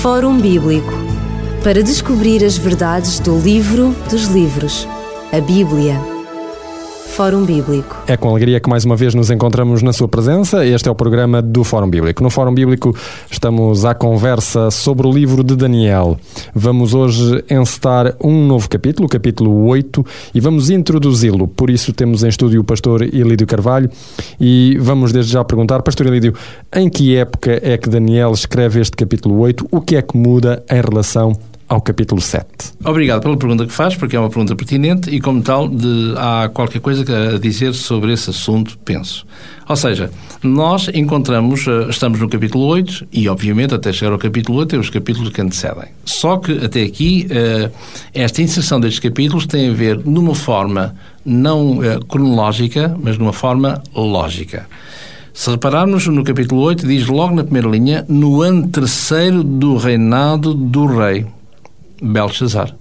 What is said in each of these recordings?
Fórum Bíblico para descobrir as verdades do livro dos livros, a Bíblia. Fórum Bíblico. É com alegria que mais uma vez nos encontramos na sua presença. Este é o programa do Fórum Bíblico. No Fórum Bíblico estamos à conversa sobre o livro de Daniel. Vamos hoje encetar um novo capítulo, o capítulo 8, e vamos introduzi-lo. Por isso temos em estúdio o pastor Ilídio Carvalho e vamos desde já perguntar, pastor Ilídio, em que época é que Daniel escreve este capítulo 8? O que é que muda em relação ao capítulo 7. Obrigado pela pergunta que faz, porque é uma pergunta pertinente e, como tal, de, há qualquer coisa a dizer sobre esse assunto, penso. Ou seja, nós encontramos, eh, estamos no capítulo 8 e, obviamente, até chegar ao capítulo 8 tem os capítulos que antecedem. Só que, até aqui, eh, esta inserção destes capítulos tem a ver numa forma não eh, cronológica, mas numa forma lógica. Se repararmos no capítulo 8, diz logo na primeira linha, no ano terceiro do reinado do rei. Belshazzar.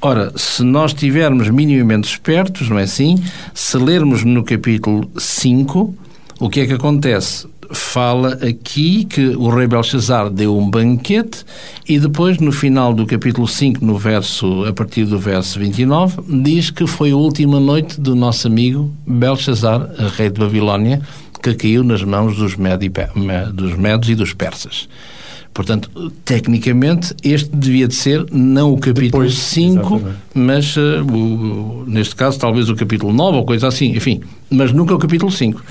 Ora, se nós estivermos minimamente espertos, não é assim? Se lermos no capítulo 5, o que é que acontece? Fala aqui que o rei Belshazzar deu um banquete e depois, no final do capítulo 5, no verso, a partir do verso 29, diz que foi a última noite do nosso amigo Belshazzar, rei de Babilónia, que caiu nas mãos dos, dos medos e dos persas. Portanto, tecnicamente, este devia de ser não o capítulo 5, mas, uh, o, neste caso, talvez o capítulo 9 ou coisa assim, enfim, mas nunca o capítulo 5.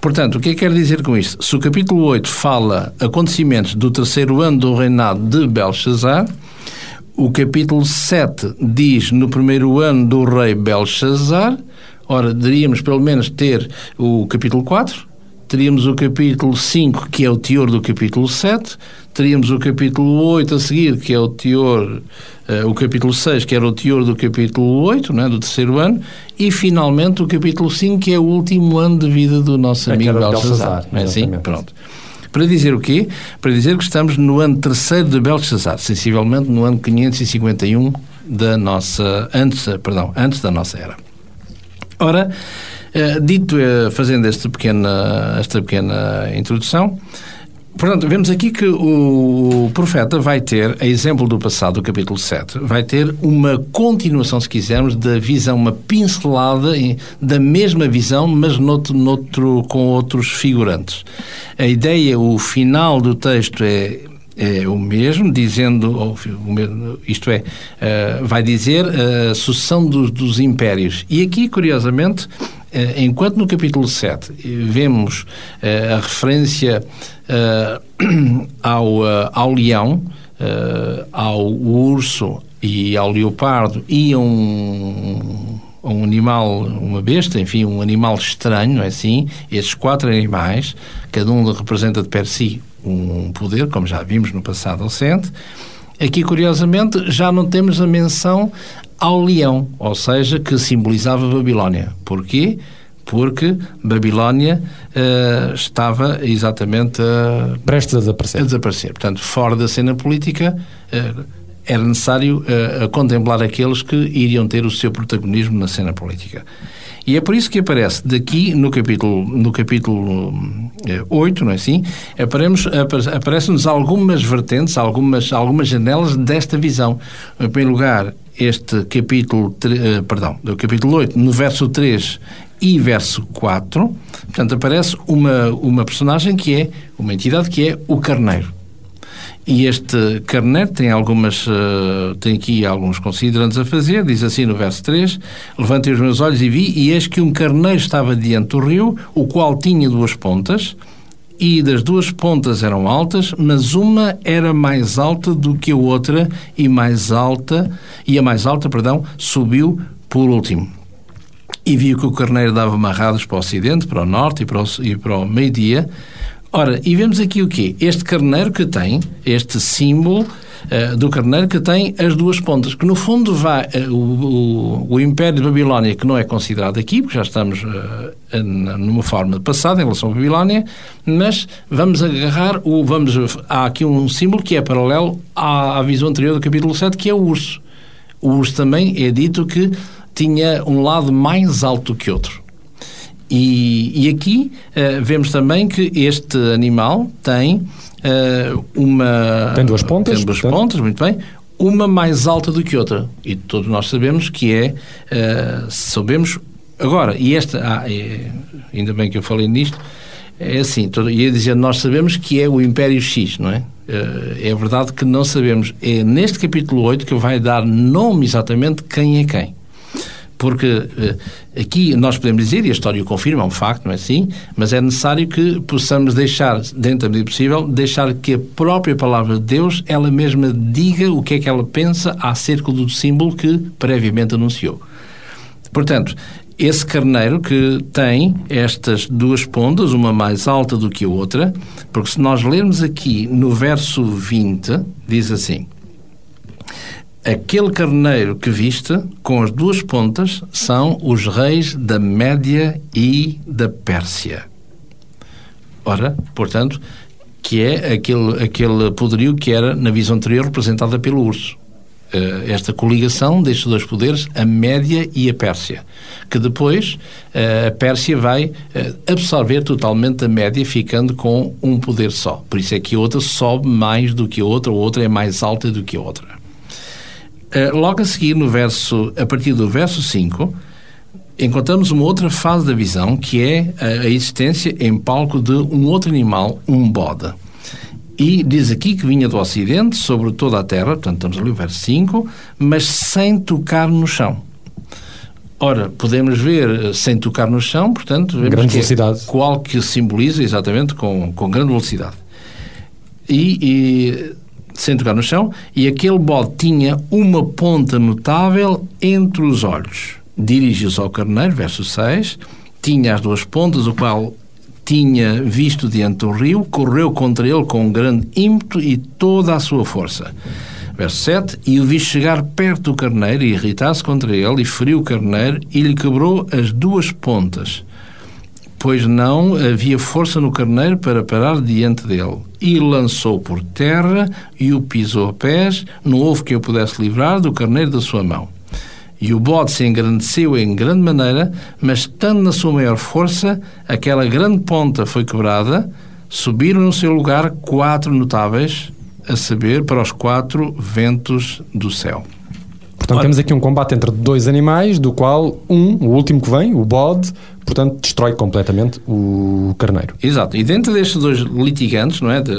Portanto, o que é que quer dizer com isto? Se o capítulo 8 fala acontecimentos do terceiro ano do reinado de Belshazzar, o capítulo 7 diz no primeiro ano do rei Belshazzar, ora, deveríamos pelo menos ter o capítulo 4, teríamos o capítulo 5, que é o teor do capítulo 7, teríamos o capítulo 8 a seguir, que é o teor, uh, o capítulo 6, que era o teor do capítulo 8, né, do terceiro ano, e finalmente o capítulo 5, que é o último ano de vida do nosso é amigo Belshazzar. É assim? Pronto. Para dizer o quê? Para dizer que estamos no ano terceiro de Belshazzar, sensivelmente no ano 551 da nossa, antes, perdão, antes da nossa era. Ora, dito, uh, fazendo esta pequena, esta pequena introdução, Portanto, vemos aqui que o profeta vai ter, a exemplo do passado, do capítulo 7, vai ter uma continuação, se quisermos, da visão, uma pincelada da mesma visão, mas noutro, noutro, com outros figurantes. A ideia, o final do texto é é o mesmo, dizendo, isto é, eh, vai dizer a sucessão dos, dos impérios. E aqui, curiosamente, eh, enquanto no capítulo 7 vemos eh, a referência ao, ao leão, ao urso e ao leopardo e a um, um animal, uma besta, enfim, um animal estranho, é assim? Estes quatro animais, cada um representa de per si um poder, como já vimos no passado recente. Aqui, curiosamente, já não temos a menção ao leão, ou seja, que simbolizava Babilónia. Porquê? Porque Babilónia uh, estava exatamente uh, prestes a desaparecer. a desaparecer. Portanto, fora da cena política, uh, era necessário contemplar aqueles que iriam ter o seu protagonismo na cena política. E é por isso que aparece daqui no capítulo, no capítulo 8, eh, não é assim? Aparecem-nos algumas vertentes, algumas, algumas janelas desta visão. Em primeiro lugar, este capítulo, eh, perdão, do capítulo 8, no verso 3 e verso 4, portanto, aparece uma, uma personagem que é, uma entidade que é o carneiro. E este carneiro tem algumas, uh, tem aqui alguns considerantes a fazer, diz assim no verso 3, levantei os meus olhos e vi, e eis que um carneiro estava diante do rio, o qual tinha duas pontas, e das duas pontas eram altas, mas uma era mais alta do que a outra, e mais alta, e a mais alta, perdão, subiu por último. E viu que o carneiro dava amarrados para o ocidente, para o norte e para o, e para o meio-dia, Ora, e vemos aqui o quê? Este carneiro que tem, este símbolo uh, do carneiro que tem as duas pontas, que no fundo vai uh, o, o, o, Império de Babilónia, que não é considerado aqui, porque já estamos uh, numa forma de passado em relação à Babilónia, mas vamos agarrar, o, vamos, há aqui um símbolo que é paralelo à, à visão anterior do capítulo 7, que é o urso. O urso também é dito que tinha um lado mais alto que outro. E, e aqui uh, vemos também que este animal tem uh, uma. Tem duas pontas. Tem duas portanto... pontas, muito bem. Uma mais alta do que outra. E todos nós sabemos que é. Uh, sabemos. Agora, e esta. Ah, é, ainda bem que eu falei nisto. É assim, todo, ia dizer, nós sabemos que é o Império X, não é? É verdade que não sabemos. É neste capítulo 8 que vai dar nome exatamente quem é quem porque eh, aqui nós podemos dizer, e a história o confirma, é um facto, não é assim? Mas é necessário que possamos deixar, dentro da medida possível, deixar que a própria palavra de Deus, ela mesma diga o que é que ela pensa acerca do símbolo que previamente anunciou. Portanto, esse carneiro que tem estas duas pontas, uma mais alta do que a outra, porque se nós lermos aqui no verso 20, diz assim: Aquele carneiro que viste, com as duas pontas, são os reis da Média e da Pérsia. Ora, portanto, que é aquele, aquele poderio que era, na visão anterior, representada pelo urso. Uh, esta coligação destes dois poderes, a Média e a Pérsia, que depois uh, a Pérsia vai uh, absorver totalmente a Média, ficando com um poder só. Por isso é que a outra sobe mais do que a outra, a outra é mais alta do que a outra. Eh, logo a seguir, no verso, a partir do verso 5, encontramos uma outra fase da visão, que é a existência em palco de um outro animal, um bode. E diz aqui que vinha do Ocidente, sobre toda a terra, portanto estamos ali o verso 5, mas sem tocar no chão. Ora, podemos ver eh, sem tocar no chão, portanto, vemos grande que velocidade. É qual que simboliza exatamente com, com grande velocidade. E, e sem tocar no chão, e aquele bode tinha uma ponta notável entre os olhos. Dirigiu-se ao carneiro, verso 6, tinha as duas pontas, o qual tinha visto diante do rio, correu contra ele com um grande ímpeto e toda a sua força. Verso 7, e o vi chegar perto do carneiro e irritar-se contra ele, e feriu o carneiro e lhe quebrou as duas pontas pois não havia força no carneiro para parar diante dele. E lançou por terra e o pisou a pés, não houve quem o pudesse livrar do carneiro da sua mão. E o bode se engrandeceu em grande maneira, mas estando na sua maior força, aquela grande ponta foi quebrada, subiram no seu lugar quatro notáveis, a saber, para os quatro ventos do céu. Portanto, Ora, temos aqui um combate entre dois animais, do qual um, o último que vem, o bode, portanto, destrói completamente o carneiro. Exato. E dentro destes dois litigantes, não é? De,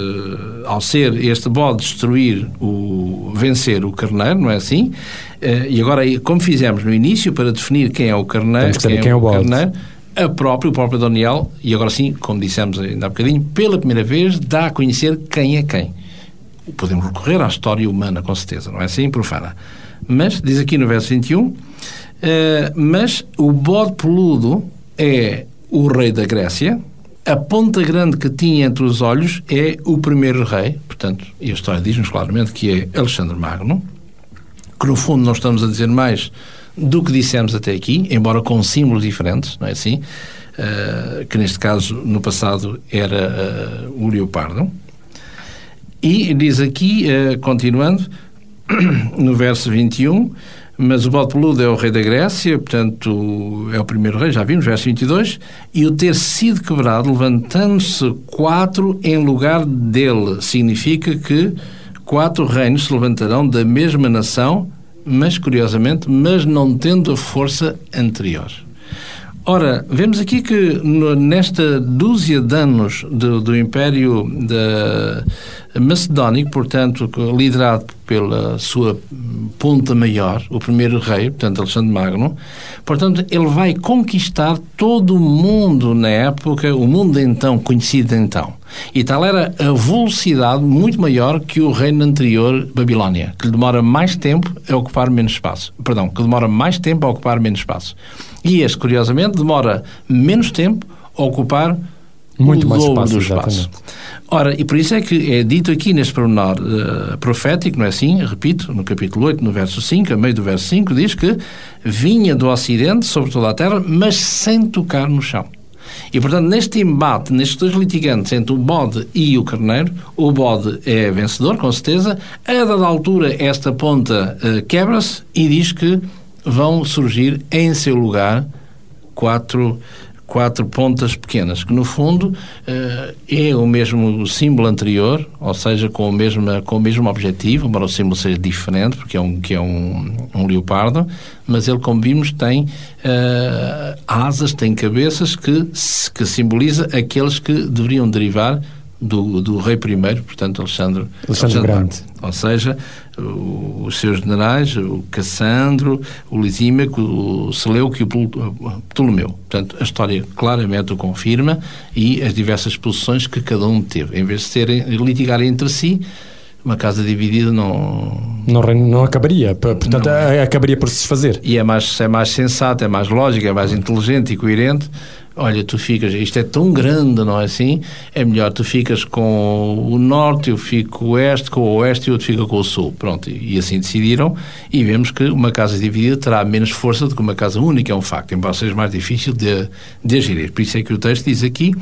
ao ser este bode destruir o vencer o carneiro, não é assim? Uh, e agora, como fizemos no início, para definir quem é o carneiro, quem, quem, é, o, bode. carneiro, a própria, o próprio Daniel, e agora sim, como dissemos ainda há bocadinho, pela primeira vez dá a conhecer quem é quem. Podemos recorrer à história humana, com certeza, não é assim? Profana. Mas, diz aqui no verso 21, uh, eh, mas o bode peludo é o rei da Grécia, a ponta grande que tinha entre os olhos é o primeiro rei, portanto, e a história diz-nos claramente que é Alexandre Magno, que no fundo não estamos a dizer mais do que dissemos até aqui, embora com símbolos diferentes, não é assim? Uh, que neste caso, no passado, era uh, o leopardo. E diz aqui, uh, continuando, no verso 21, mas o bode peludo é o rei da Grécia, portanto é o primeiro rei, já vimos, verso 22, e o ter sido quebrado, levantando-se quatro em lugar dele, significa que quatro reinos se levantarão da mesma nação, mas curiosamente, mas não tendo a força anterior. Ora, vemos aqui que nesta dúzia de anos do, do Império Macedónico, portanto, liderado pela sua ponta maior, o primeiro rei, portanto, Alexandre Magno, portanto, ele vai conquistar todo o mundo na época, o mundo então, conhecido então. E tal era a velocidade muito maior que o reino anterior, Babilónia, que demora mais tempo a ocupar menos espaço. Perdão, que demora mais tempo a ocupar menos espaço. E este, curiosamente, demora menos tempo a ocupar muito o mais espaço, do espaço. Exatamente. Ora, e por isso é que é dito aqui neste pormenor uh, profético, não é assim? Repito, no capítulo 8, no verso 5, a meio do verso 5, diz que vinha do Ocidente sobre toda a terra, mas sem tocar no chão. E, portanto, neste embate, nestes dois litigantes entre o bode e o carneiro, o bode é vencedor, com certeza. A dada altura, esta ponta uh, quebra-se e diz que vão surgir em seu lugar quatro, quatro pontas pequenas, que no fundo uh, é o mesmo símbolo anterior, ou seja, com o mesmo, com o mesmo objetivo, embora o símbolo seja diferente, porque é um, que é um, um leopardo, mas ele, como vimos, tem uh, asas, tem cabeças que, que simboliza aqueles que deveriam derivar do, do rei primeiro, portanto Alexandre, Alexandre, Alexandre Grande. Ou seja, o, os seus generais, o Cassandro, o Lisímaco, o Seleuco e o Ptolomeu. Portanto, a história claramente o confirma e as diversas posições que cada um teve. Em vez de serem, litigarem entre si, uma casa dividida não... Não, não acabaria, portanto não. acabaria por se desfazer. E é mais, é mais sensato, é mais lógico, é mais inteligente e coerente olha, tu ficas, isto é tão grande, não é assim? É melhor tu ficas com o norte, eu fico com o oeste, com o oeste e outro fica com o sul. Pronto, e, assim decidiram e vemos que uma casa dividida terá menos força do que uma casa única, é um facto, embora seja mais difícil de, de gerir. Por isso é que o texto diz aqui,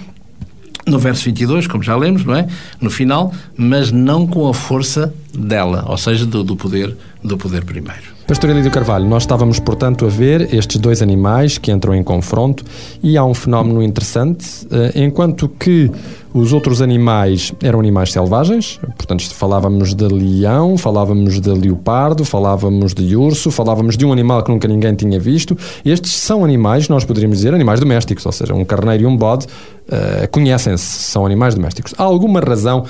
no verso 22, como já lemos, não é? No final, mas não com a força dela, ou seja, do, do poder do poder primeiro. Pastor Elídio Carvalho, nós estávamos, portanto, a ver estes dois animais que entram em confronto e há um fenómeno interessante. Eh, enquanto que os outros animais eram animais selvagens, portanto, falávamos de leão, falávamos de leopardo, falávamos de urso, falávamos de um animal que nunca ninguém tinha visto. Estes são animais, nós poderíamos dizer, animais domésticos, ou seja, um carneiro e um bode uh, conhecem-se, são animais domésticos. Há alguma razão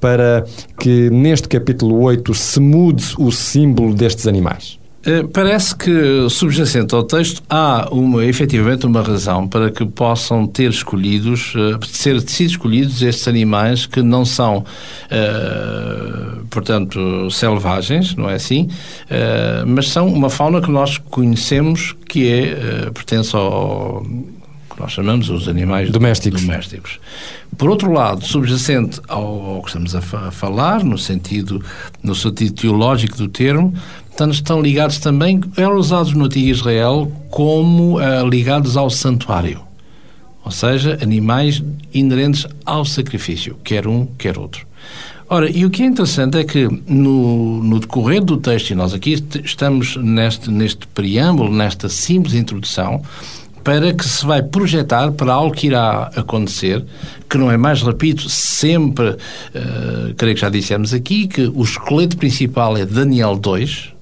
para que neste capítulo 8 se mude o símbolo destes animais? Eh, parece que, subjacente ao texto, há uma, efetivamente uma razão para que possam ter escolhidos, uh, ser sido escolhidos estes animais que não são, uh, portanto, selvagens, não é assim? Uh, mas são uma fauna que nós conhecemos que é, pertence ao nós chamamos os animais domésticos. domésticos. Por outro lado, subjacente ao, ao que estamos a, fa falar, no sentido, no sentido teológico do termo, estão ligados também, eram usados no antigo Israel como uh, ligados ao santuário. Ou seja, animais inerentes ao sacrifício, quer um, quer outro. Ora, e o que é interessante é que no, no decorrer do texto, e nós aqui estamos neste, neste preâmbulo, nesta simples introdução, para que se vai projetar para algo que irá acontecer, que não é mais, repito, sempre, uh, creio que já dissemos aqui, que o esqueleto principal é Daniel 2,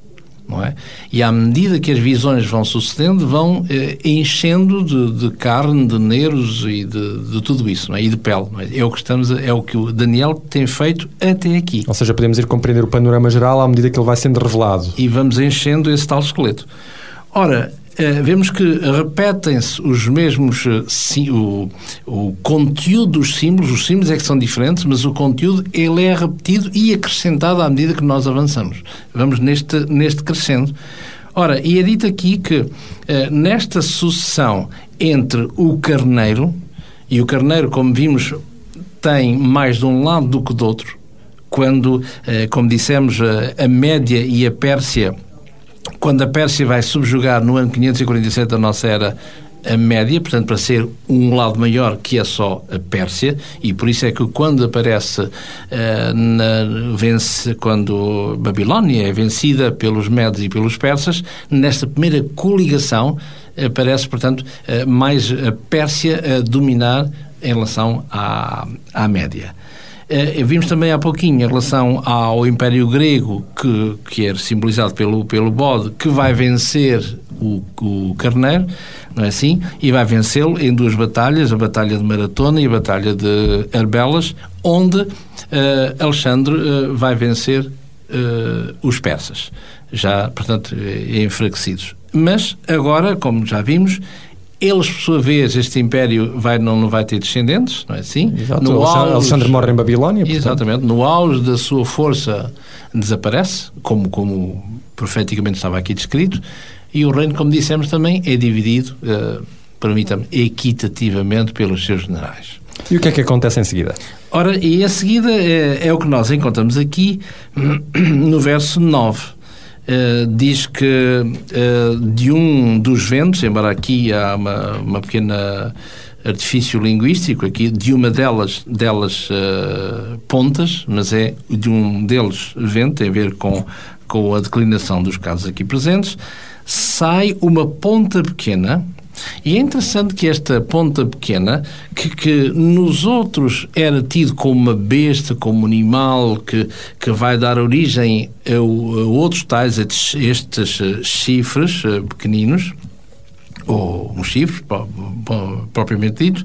não é? E à medida que as visões vão sucedendo, vão eh, enchendo de, de, carne, de nervos e de, de, tudo isso, não é? E de pele, é? é? o que estamos, é o que o Daniel tem feito até aqui. Ou seja, podemos ir compreender o panorama geral à medida que ele vai sendo revelado. E vamos enchendo esse tal esqueleto. Ora, eh, vemos que repetem-se os mesmos, eh, sim, o, o conteúdo dos símbolos, os símbolos é que são diferentes, mas o conteúdo ele é repetido e acrescentado à medida que nós avançamos. Vamos neste, neste crescendo. Ora, e é dito aqui que eh, nesta sucessão entre o carneiro, e o carneiro, como vimos, tem mais de um lado do que do outro, quando, como dissemos, a Média e a Pérsia quando a Pérsia vai subjugar no ano 547 da nossa era a média, portanto, para ser um lado maior que é só a Pérsia, e por isso é que quando aparece, uh, na, vence, quando Babilónia é vencida pelos Medes e pelos Persas, nesta primeira coligação aparece, portanto, uh, mais a Pérsia a dominar em relação à, à média. Uh, vimos também há pouquinho em relação ao Império Grego, que, que é simbolizado pelo, pelo bode, que vai vencer o, o carneiro, não é assim? E vai vencê-lo em duas batalhas, a Batalha de Maratona e a Batalha de Arbelas, onde uh, Alexandre uh, vai vencer os persas, já, portanto, enfraquecidos. Mas agora, como já vimos, eles, por sua vez, este império vai, não, não vai ter descendentes, não é assim? Exato. No auge, Alexandre morre em Babilónia. Portanto. Exatamente. No auge da sua força desaparece, como, como profeticamente estava aqui descrito, e o reino, como dissemos também, é dividido, uh, permita-me, equitativamente pelos seus generais. E o que é que acontece em seguida? Ora, e em seguida é, é o que nós encontramos aqui no verso 9 Uh, diz que uh, de um dos ventos, embora aqui há uma, uma pequena artifício linguístico aqui, de uma delas, delas uh, pontas, mas é de um deles vento, tem a ver com, com a declinação dos casos aqui presentes, sai uma ponta pequena E é interessante que esta ponta pequena, que, que nos outros era tido como uma besta, como um animal que, que vai dar origem a, a outros tais, estes, estes eh, chifres eh, pequeninos, ou um chifre, propriamente dito,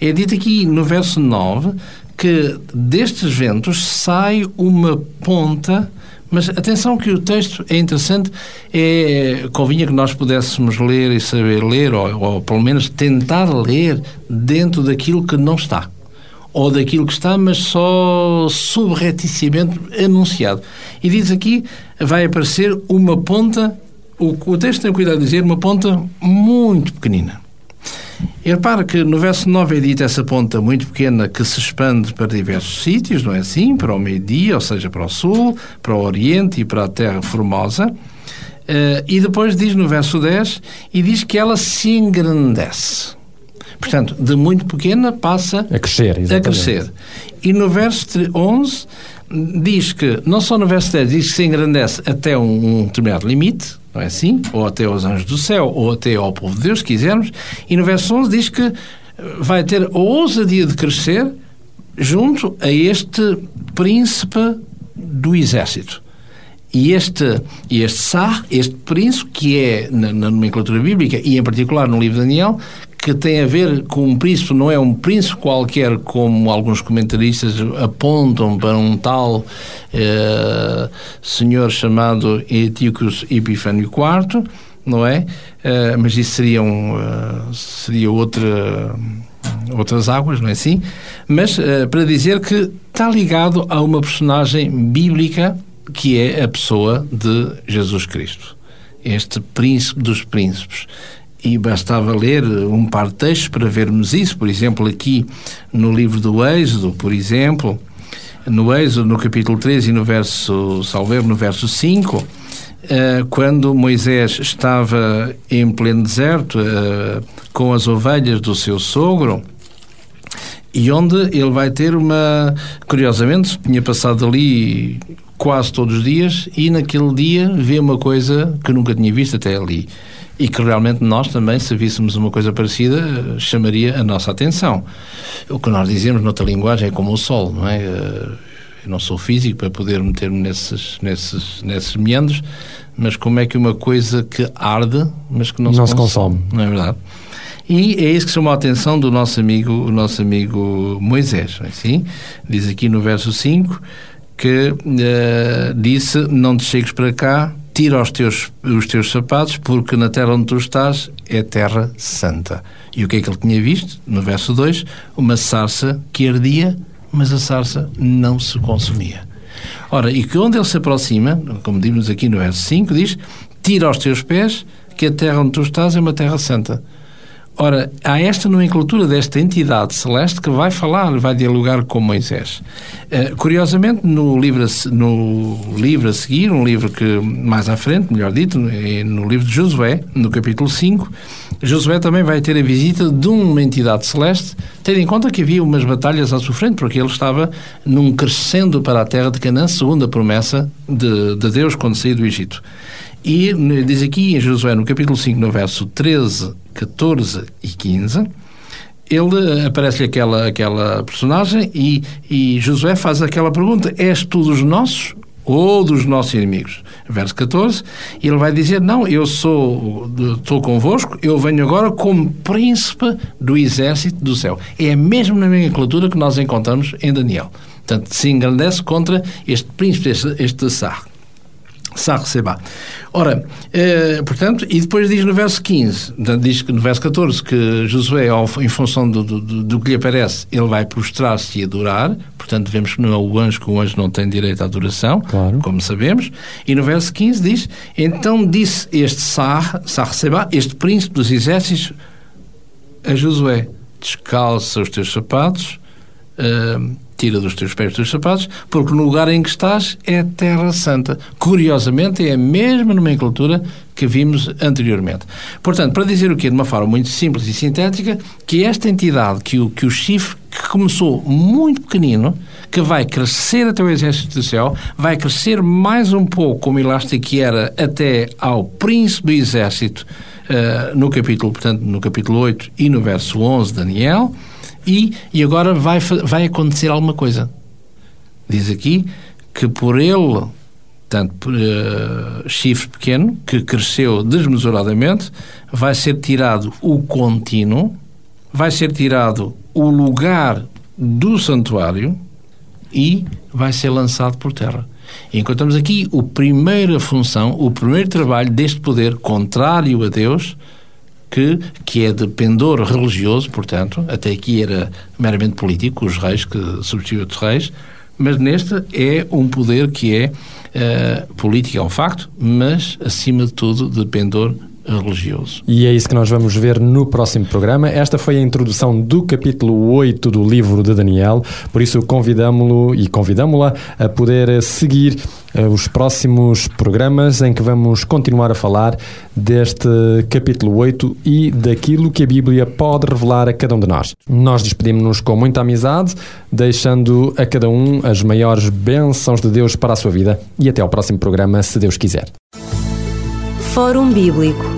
é dito aqui no verso 9 que destes ventos sai uma ponta mas atenção que o texto é interessante, é, convinha que nós pudéssemos ler e saber ler, ou, ou pelo menos tentar ler dentro daquilo que não está. Ou daquilo que está, mas só subrepticiamente anunciado. E diz aqui, vai aparecer uma ponta, o, o texto tem cuidado de dizer, uma ponta muito pequenina. E repara que no verso 9 é dita essa ponta muito pequena que se expande para diversos sítios, não é assim? Para o meio-dia, ou seja, para o sul, para o oriente e para a terra formosa. Uh, e depois diz no verso 10, e diz que ela se engrandece. Portanto, de muito pequena passa a crescer. Exatamente. A crescer. E no verso 11 diz que, não só no verso 10, diz que se engrandece até um, um determinado limite, não é assim? Ou até aos anjos do céu, ou até ao povo de Deus, se quisermos. E no verso 11 diz que vai ter a ousadia de crescer junto a este príncipe do exército. E este, este Sar, este príncipe, que é na, na, nomenclatura bíblica e em particular no livro de Daniel, que tem a ver com um príncipe, não é um príncipe qualquer, como alguns comentaristas apontam para um tal eh, senhor chamado Etíocos Epifânio IV, não é? Eh, mas isso seria, um, uh, seria outra, outras águas, não é assim? Mas para dizer que está ligado a uma personagem bíblica que é a pessoa de Jesus Cristo. Este príncipe dos príncipes e bastava ler um par de textos para vermos isso. Por exemplo, aqui no livro do Êxodo, por exemplo, no Êxodo, no capítulo 13 e no verso, salver, no verso 5, eh, quando Moisés estava em pleno deserto eh, com as ovelhas do seu sogro, e onde ele vai ter uma. Curiosamente, tinha passado ali quase todos os dias e naquele dia vê uma coisa que nunca tinha visto até ali e que realmente nós também, se víssemos uma coisa parecida, chamaria a nossa atenção. O que nós dizemos noutra linguagem é como o sol, não é? Eh, eu não sou físico para poder meter-me nesses, nesses, nesses meandros, mas como é que uma coisa que arde, mas que não, não se, consome, se consome, não é verdade? E é isso que chamou a atenção do nosso amigo, o nosso amigo Moisés, não é assim? Diz aqui no verso 5 que uh, disse: Não te chegues para cá, tira os teus, os teus sapatos, porque na terra onde tu estás é terra santa. E o que é que ele tinha visto? No verso 2, uma sarça que ardia, mas a sarça não se consumia. Ora, e que onde ele se aproxima, como dizemos aqui no verso 5, diz: Tira os teus pés, que a terra onde tu estás é uma terra santa. Ora, há esta nomenclatura desta entidade celeste que vai falar, vai dialogar com Moisés. Uh, curiosamente, no livro, a, no livro a seguir, um livro que mais à frente, melhor dito, no livro de Josué, no capítulo 5, Josué também vai ter a visita de uma entidade celeste, tendo em conta que havia umas batalhas à sua frente, porque ele estava num crescendo para a terra de Canaã, segundo a promessa de, de Deus quando saiu do Egito. E diz aqui em Josué, no capítulo 5, no verso 13, 14 e 15, ele aparece-lhe aquela, aquela personagem e, e Josué faz aquela pergunta: És tu dos nossos ou dos nossos inimigos? Verso 14, ele vai dizer: Não, eu sou, estou convosco, eu venho agora como príncipe do exército do céu. É mesmo na nomenclatura que nós encontramos em Daniel. Portanto, se engrandece contra este príncipe, este, este. Sarreceba. Ora, eh, portanto, e depois diz no verso 15, diz que no verso 14 que Josué, em função do, do, do que lhe aparece, ele vai prostrar-se e adorar, portanto, vemos que não é o anjo, que o anjo não tem direito à adoração, claro. como sabemos, e no verso 15 diz: Então disse este Sar, Sarreceba, este príncipe dos exércitos, a Josué: Descalça os teus sapatos. Uh, tira dos teus pés os teus sapatos, porque no lugar em que estás é terra santa. Curiosamente, é a mesma nomenclatura que vimos anteriormente. Portanto, para dizer o quê? De uma forma muito simples e sintética, que esta entidade, que o, que o chifre, que começou muito pequenino, que vai crescer até o exército do céu, vai crescer mais um pouco, como elástico que era, até ao príncipe do exército, uh, no capítulo, portanto, no capítulo 8 e no verso 11 de Daniel, e, e agora vai, vai acontecer alguma coisa. Diz aqui que por ele, tanto uh, chifre pequeno, que cresceu desmesuradamente, vai ser tirado o contínuo, vai ser tirado o lugar do santuário e vai ser lançado por terra. E encontramos aqui a primeira função, o primeiro trabalho deste poder contrário a Deus, que, que é de pendor religioso, portanto, até aqui era meramente político, os reis que substituíam os reis, mas neste é um poder que é uh, político, é um facto, mas acima de tudo de pendor religioso. E é isso que nós vamos ver no próximo programa. Esta foi a introdução do capítulo 8 do livro de Daniel, por isso convidamo-lo e convidamo-la a poder seguir uh, os próximos programas em que vamos continuar a falar deste capítulo 8 e daquilo que a Bíblia pode revelar a cada um de nós. Nós despedimos-nos com muita amizade, deixando a cada um as maiores bênçãos de Deus para a sua vida e até ao próximo programa, se Deus quiser. Fórum Bíblico